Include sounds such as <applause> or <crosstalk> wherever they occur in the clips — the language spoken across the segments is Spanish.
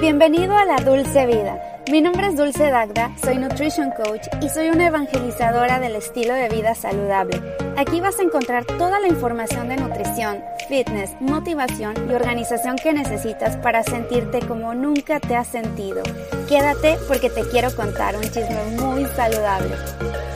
Bienvenido a la Dulce Vida. Mi nombre es Dulce Dagda, soy Nutrition Coach y soy una evangelizadora del estilo de vida saludable. Aquí vas a encontrar toda la información de nutrición, fitness, motivación y organización que necesitas para sentirte como nunca te has sentido. Quédate porque te quiero contar un chisme muy saludable.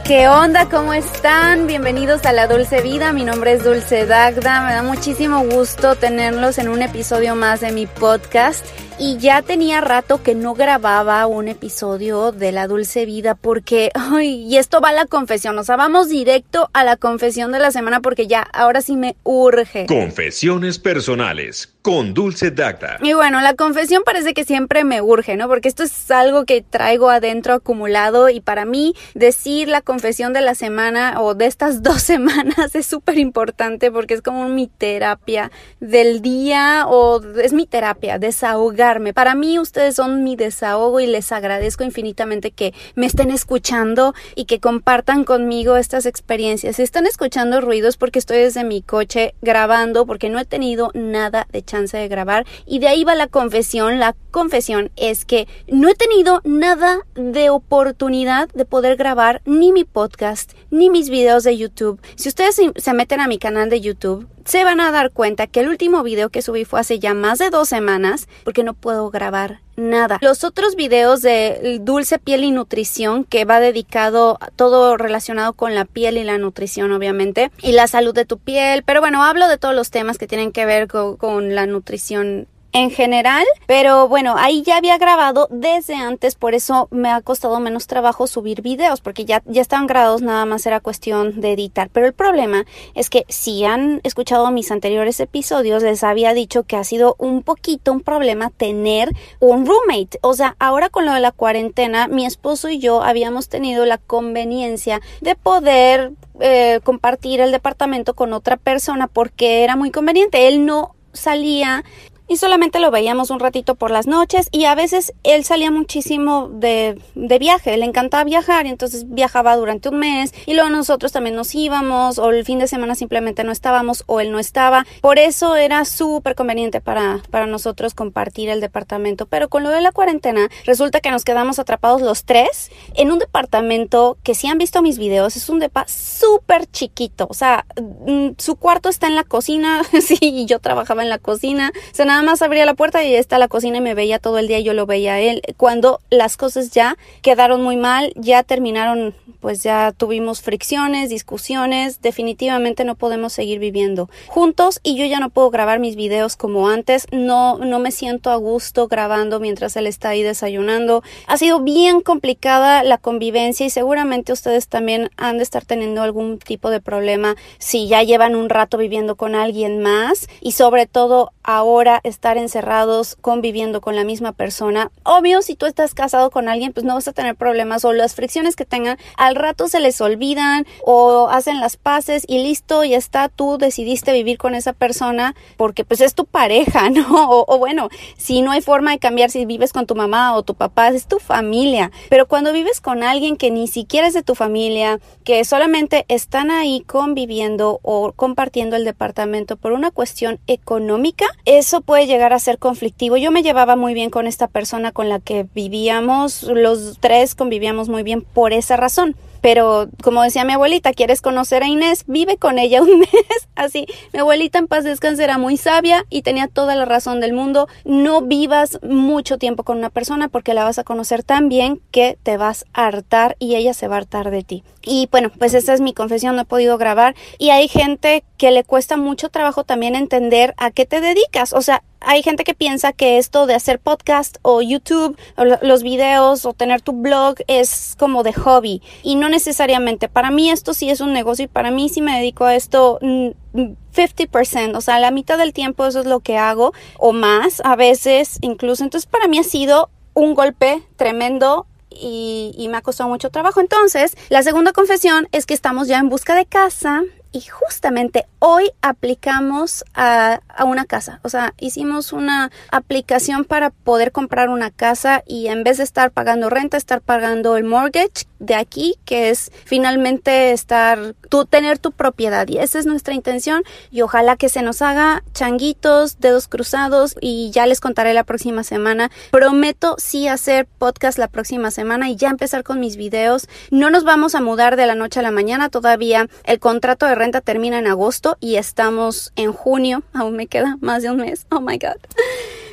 ¿Qué onda? ¿Cómo están? Bienvenidos a La Dulce Vida. Mi nombre es Dulce Dagda. Me da muchísimo gusto tenerlos en un episodio más de mi podcast. Y ya tenía rato que no grababa un episodio de La Dulce Vida porque, ay, y esto va a la confesión, o sea, vamos directo a la confesión de la semana porque ya, ahora sí me urge. Confesiones personales con Dulce Dacta. Y bueno, la confesión parece que siempre me urge, ¿no? Porque esto es algo que traigo adentro acumulado y para mí decir la confesión de la semana o de estas <laughs> dos semanas es súper importante porque es como mi terapia del día o es mi terapia, desahogar para mí ustedes son mi desahogo y les agradezco infinitamente que me estén escuchando y que compartan conmigo estas experiencias. Si están escuchando ruidos porque estoy desde mi coche grabando porque no he tenido nada de chance de grabar y de ahí va la confesión. La confesión es que no he tenido nada de oportunidad de poder grabar ni mi podcast ni mis videos de YouTube. Si ustedes se meten a mi canal de YouTube, se van a dar cuenta que el último video que subí fue hace ya más de dos semanas porque no puedo grabar nada. Los otros videos de dulce piel y nutrición que va dedicado a todo relacionado con la piel y la nutrición obviamente y la salud de tu piel, pero bueno, hablo de todos los temas que tienen que ver con, con la nutrición en general, pero bueno, ahí ya había grabado desde antes, por eso me ha costado menos trabajo subir videos, porque ya, ya estaban grabados, nada más era cuestión de editar. Pero el problema es que si han escuchado mis anteriores episodios, les había dicho que ha sido un poquito un problema tener un roommate. O sea, ahora con lo de la cuarentena, mi esposo y yo habíamos tenido la conveniencia de poder eh, compartir el departamento con otra persona porque era muy conveniente. Él no salía y solamente lo veíamos un ratito por las noches y a veces él salía muchísimo de, de viaje, le encantaba viajar y entonces viajaba durante un mes y luego nosotros también nos íbamos o el fin de semana simplemente no estábamos o él no estaba. Por eso era súper conveniente para, para nosotros compartir el departamento. Pero con lo de la cuarentena resulta que nos quedamos atrapados los tres en un departamento que si han visto mis videos es un depa súper chiquito. O sea, mm, su cuarto está en la cocina, <laughs> sí, yo trabajaba en la cocina. O nada más abría la puerta y está la cocina y me veía todo el día y yo lo veía a él. Cuando las cosas ya quedaron muy mal, ya terminaron, pues ya tuvimos fricciones, discusiones, definitivamente no podemos seguir viviendo juntos y yo ya no puedo grabar mis videos como antes, no, no me siento a gusto grabando mientras él está ahí desayunando. Ha sido bien complicada la convivencia y seguramente ustedes también han de estar teniendo algún tipo de problema si ya llevan un rato viviendo con alguien más y sobre todo ahora estar encerrados conviviendo con la misma persona. Obvio, si tú estás casado con alguien, pues no vas a tener problemas o las fricciones que tengan al rato se les olvidan o hacen las paces y listo, ya está, tú decidiste vivir con esa persona porque pues es tu pareja, <laughs> ¿no? O, o bueno, si no hay forma de cambiar si vives con tu mamá o tu papá, es tu familia. Pero cuando vives con alguien que ni siquiera es de tu familia, que solamente están ahí conviviendo o compartiendo el departamento por una cuestión económica, eso puede llegar a ser conflictivo. Yo me llevaba muy bien con esta persona con la que vivíamos, los tres convivíamos muy bien por esa razón. Pero como decía mi abuelita, ¿quieres conocer a Inés? Vive con ella un <laughs> mes. Así, mi abuelita en paz descanse era muy sabia y tenía toda la razón del mundo. No vivas mucho tiempo con una persona porque la vas a conocer tan bien que te vas a hartar y ella se va a hartar de ti. Y bueno, pues esa es mi confesión, no he podido grabar. Y hay gente que le cuesta mucho trabajo también entender a qué te dedicas. O sea, hay gente que piensa que esto de hacer podcast o YouTube o los videos o tener tu blog es como de hobby y no necesariamente. Para mí esto sí es un negocio y para mí sí me dedico a esto 50%, o sea, la mitad del tiempo eso es lo que hago o más a veces incluso. Entonces para mí ha sido un golpe tremendo y, me ha costado mucho trabajo. Entonces, la segunda confesión es que estamos ya en busca de casa y justamente hoy aplicamos a, a, una casa. O sea, hicimos una aplicación para poder comprar una casa y en vez de estar pagando renta, estar pagando el mortgage de aquí, que es finalmente estar, tú tener tu propiedad. Y esa es nuestra intención y ojalá que se nos haga changuitos, dedos cruzados y ya les contaré la próxima semana. Prometo sí hacer podcast la próxima semana y ya empezar con mis videos. No nos vamos a mudar de la noche a la mañana todavía. El contrato de renta termina en agosto y estamos en junio. <laughs> Aún me queda más de un mes. Oh my God.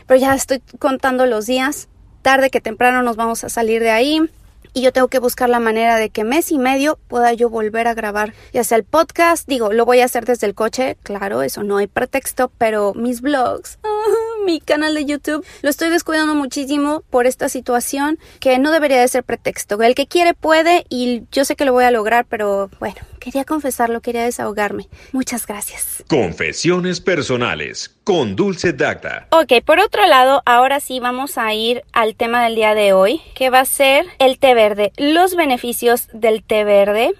Pero ya estoy contando los días. Tarde que temprano nos vamos a salir de ahí. Y yo tengo que buscar la manera de que mes y medio pueda yo volver a grabar, ya sea el podcast, digo, lo voy a hacer desde el coche, claro, eso no hay pretexto, pero mis vlogs, mi canal de YouTube, lo estoy descuidando muchísimo por esta situación que no debería de ser pretexto. El que quiere puede y yo sé que lo voy a lograr, pero bueno, quería confesarlo, quería desahogarme. Muchas gracias. Confesiones personales con Dulce Dacta. Ok, por otro lado, ahora sí vamos a ir al tema del día de hoy, que va a ser el té verde, los beneficios del té verde.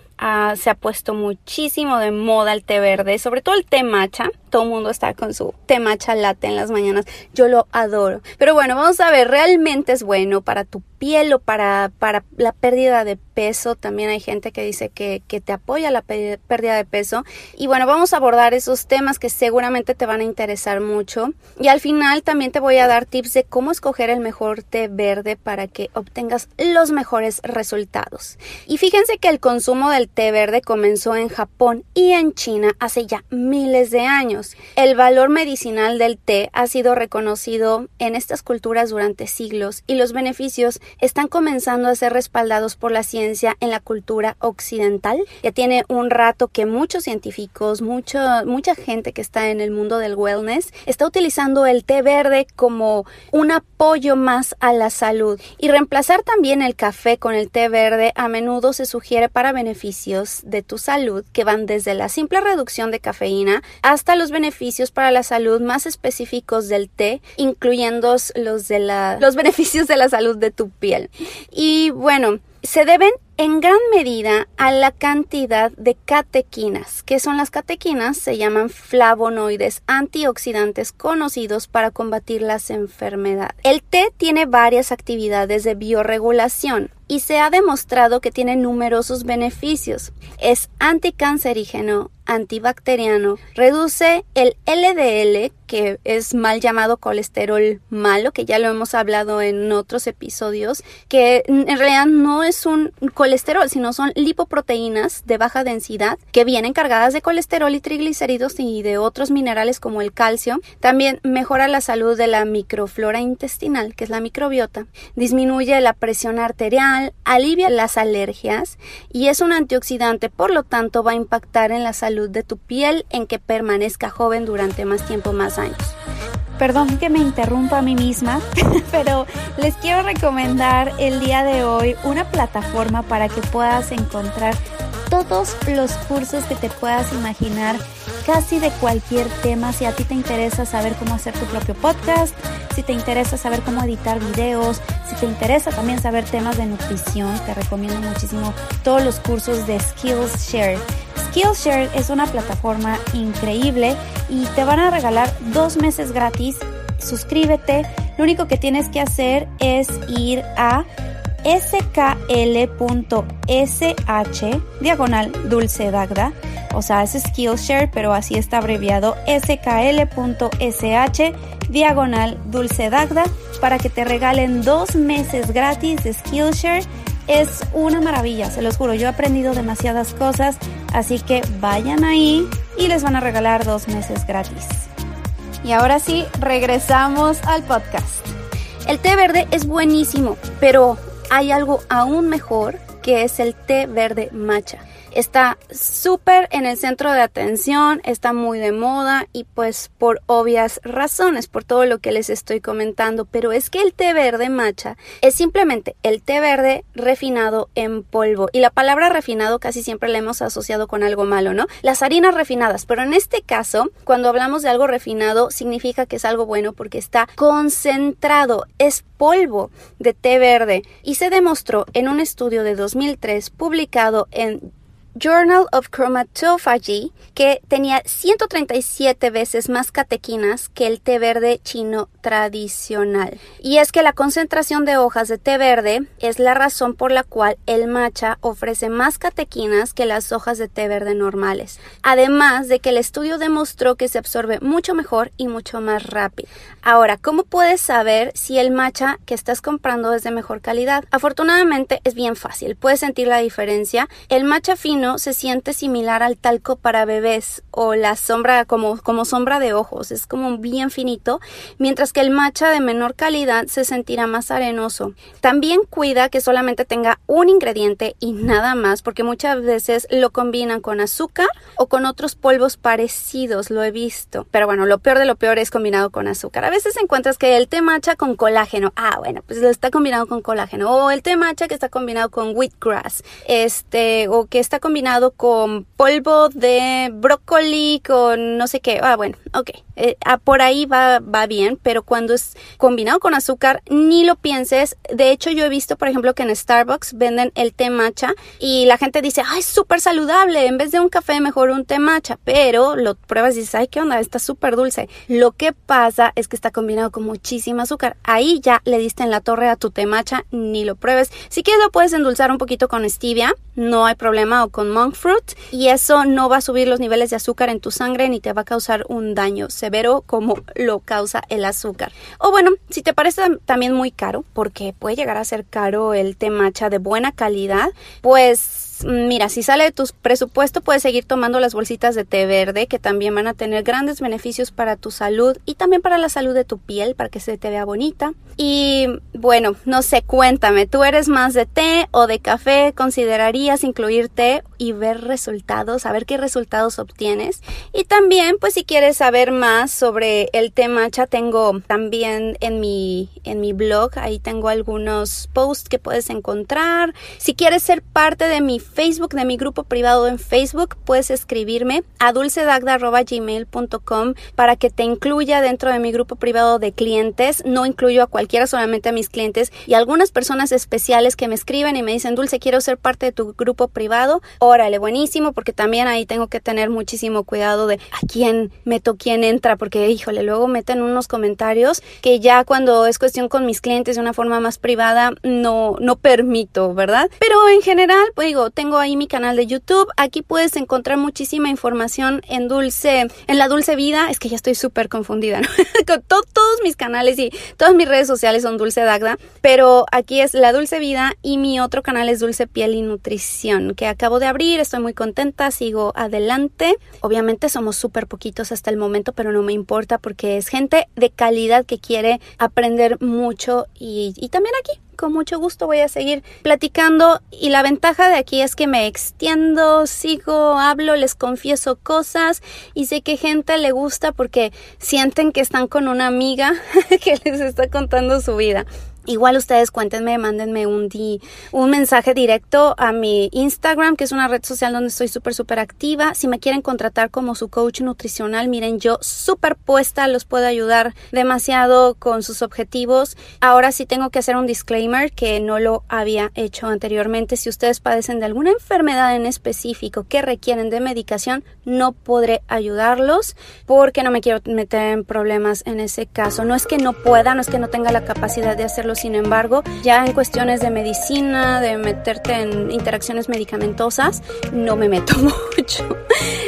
Se ha puesto muchísimo de moda el té verde, sobre todo el té matcha. Todo el mundo está con su té matcha latte en las mañanas. Yo lo adoro. Pero bueno, vamos a ver, ¿realmente es bueno para tu piel o para, para la pérdida de peso? También hay gente que dice que, que te apoya la pérdida de peso. Y bueno, vamos a abordar esos temas que seguramente te van a interesar mucho. Y al final también te voy a dar tips de cómo escoger el mejor té verde para que obtengas los mejores resultados. Y fíjense que el consumo del té verde comenzó en Japón y en China hace ya miles de años. El valor medicinal del té ha sido reconocido en estas culturas durante siglos y los beneficios están comenzando a ser respaldados por la ciencia en la cultura occidental. Ya tiene un rato que muchos científicos, mucho, mucha gente que está en el mundo del wellness está utilizando el té verde como un apoyo más a la salud y reemplazar también el café con el té verde a menudo se sugiere para beneficios de tu salud que van desde la simple reducción de cafeína hasta los beneficios para la salud más específicos del té, incluyendo los de la, los <laughs> beneficios de la salud de tu piel. Y bueno, se deben en gran medida a la cantidad de catequinas. que son las catequinas? Se llaman flavonoides antioxidantes conocidos para combatir las enfermedades. El té tiene varias actividades de bioregulación y se ha demostrado que tiene numerosos beneficios. Es anticancerígeno, antibacteriano, reduce el LDL, que es mal llamado colesterol malo, que ya lo hemos hablado en otros episodios, que en realidad no es un colesterol, sino son lipoproteínas de baja densidad que vienen cargadas de colesterol y triglicéridos y de otros minerales como el calcio. También mejora la salud de la microflora intestinal, que es la microbiota, disminuye la presión arterial, alivia las alergias y es un antioxidante, por lo tanto va a impactar en la salud de tu piel en que permanezca joven durante más tiempo, más años. Perdón que me interrumpa a mí misma, <laughs> pero les quiero recomendar el día de hoy una plataforma para que puedas encontrar todos los cursos que te puedas imaginar, casi de cualquier tema. Si a ti te interesa saber cómo hacer tu propio podcast, si te interesa saber cómo editar videos, si te interesa también saber temas de nutrición, te recomiendo muchísimo todos los cursos de Skillshare. Skillshare es una plataforma increíble y te van a regalar dos meses gratis. Suscríbete. Lo único que tienes que hacer es ir a skl.sh diagonal dulce dagda. O sea, es Skillshare, pero así está abreviado skl.sh diagonal dulce dagda para que te regalen dos meses gratis de Skillshare es una maravilla, se los juro. Yo he aprendido demasiadas cosas, así que vayan ahí y les van a regalar dos meses gratis. Y ahora sí, regresamos al podcast. El té verde es buenísimo, pero hay algo aún mejor que es el té verde matcha está súper en el centro de atención, está muy de moda y pues por obvias razones, por todo lo que les estoy comentando, pero es que el té verde matcha es simplemente el té verde refinado en polvo. Y la palabra refinado casi siempre la hemos asociado con algo malo, ¿no? Las harinas refinadas, pero en este caso, cuando hablamos de algo refinado, significa que es algo bueno porque está concentrado, es polvo de té verde. Y se demostró en un estudio de 2003 publicado en Journal of Chromatophagy que tenía 137 veces más catequinas que el té verde chino tradicional. Y es que la concentración de hojas de té verde es la razón por la cual el matcha ofrece más catequinas que las hojas de té verde normales. Además de que el estudio demostró que se absorbe mucho mejor y mucho más rápido. Ahora, ¿cómo puedes saber si el matcha que estás comprando es de mejor calidad? Afortunadamente es bien fácil, puedes sentir la diferencia. El matcha fino se siente similar al talco para bebés o la sombra como, como sombra de ojos, es como bien finito, mientras que el matcha de menor calidad se sentirá más arenoso. También cuida que solamente tenga un ingrediente y nada más, porque muchas veces lo combinan con azúcar o con otros polvos parecidos, lo he visto. Pero bueno, lo peor de lo peor es combinado con azúcar. A veces encuentras que el té matcha con colágeno, ah, bueno, pues lo está combinado con colágeno, o el té matcha que está combinado con wheatgrass, este, o que está combinado con polvo de brócoli, con no sé qué, ah, bueno, ok, eh, ah, por ahí va, bien, pero cuando es combinado con azúcar, ni lo pienses. De hecho, yo he visto, por ejemplo, que en Starbucks venden el té matcha y la gente dice, ay, súper saludable, en vez de un café mejor un té matcha, pero lo pruebas y dices, ay, qué onda, está súper dulce. Lo que pasa es que está combinado con muchísimo azúcar. Ahí ya le diste en la torre a tu té matcha, ni lo pruebes. Si quieres lo puedes endulzar un poquito con stevia, no hay problema, o con monk fruit, y eso no va a subir los niveles de azúcar en tu sangre ni te va a causar un daño severo como lo causa el azúcar. O bueno, si te parece también muy caro, porque puede llegar a ser caro el té matcha de buena calidad, pues mira, si sale de tu presupuesto, puedes seguir tomando las bolsitas de té verde, que también van a tener grandes beneficios para tu salud y también para la salud de tu piel, para que se te vea bonita. Y bueno, no sé, cuéntame, ¿tú eres más de té o de café? ¿Considerarías incluir té y ver resultados, a ver qué resultados obtienes? Y también, pues si quieres saber más sobre el té matcha, tengo también en mi, en mi blog, ahí tengo algunos posts que puedes encontrar. Si quieres ser parte de mi Facebook, de mi grupo privado en Facebook, puedes escribirme a dulcedagda.gmail.com para que te incluya dentro de mi grupo privado de clientes. No incluyo a cualquiera, solamente a mis clientes y algunas personas especiales que me escriben y me dicen, Dulce, quiero ser parte de tu grupo privado. Órale, buenísimo, porque también ahí tengo que tener muchísimo cuidado de a quién meto, quién entra, porque híjole, luego meten unos comentarios que ya cuando es cuestión con mis clientes de una forma más privada no, no permito, ¿verdad? Pero en general, pues digo, tengo ahí mi canal de YouTube. Aquí puedes encontrar muchísima información en Dulce, en la Dulce Vida. Es que ya estoy súper confundida, ¿no? <laughs> Con todos mis canales y todas mis redes sociales son Dulce Dagda, pero aquí es la Dulce Vida y mi otro canal es Dulce Piel y Nutrición, que acabo de abrir. Estoy muy contenta, sigo adelante. Obviamente somos súper poquitos hasta el momento, pero no me importa porque es gente de calidad que quiere aprender mucho y, y también aquí con mucho gusto voy a seguir platicando y la ventaja de aquí es que me extiendo, sigo, hablo, les confieso cosas y sé que gente le gusta porque sienten que están con una amiga <laughs> que les está contando su vida. Igual ustedes cuéntenme, mándenme un, un mensaje directo a mi Instagram, que es una red social donde estoy súper, súper activa. Si me quieren contratar como su coach nutricional, miren, yo súper puesta, los puedo ayudar demasiado con sus objetivos. Ahora sí tengo que hacer un disclaimer que no lo había hecho anteriormente. Si ustedes padecen de alguna enfermedad en específico que requieren de medicación, no podré ayudarlos porque no me quiero meter en problemas en ese caso. No es que no pueda, no es que no tenga la capacidad de hacerlo sin embargo, ya en cuestiones de medicina, de meterte en interacciones medicamentosas, no me meto <laughs> mucho.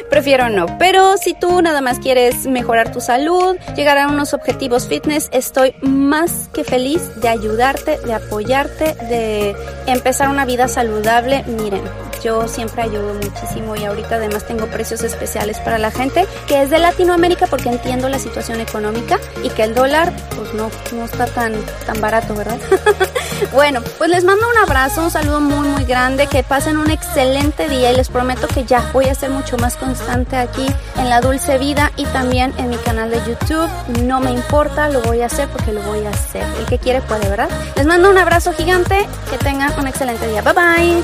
Prefiero no. Pero si tú nada más quieres mejorar tu salud, llegar a unos objetivos fitness, estoy más que feliz de ayudarte, de apoyarte, de empezar una vida saludable. Miren, yo siempre ayudo muchísimo y ahorita además tengo precios especiales para la gente que es de Latinoamérica porque entiendo la situación económica y que el dólar pues no, no está tan, tan barato, ¿verdad? <laughs> bueno, pues les mando un abrazo, un saludo muy muy grande, que pasen un excelente día y les prometo que ya voy a ser mucho más constante aquí en la dulce vida y también en mi canal de YouTube. No me importa, lo voy a hacer porque lo voy a hacer. El que quiere puede, ¿verdad? Les mando un abrazo gigante, que tengan un excelente día. Bye bye.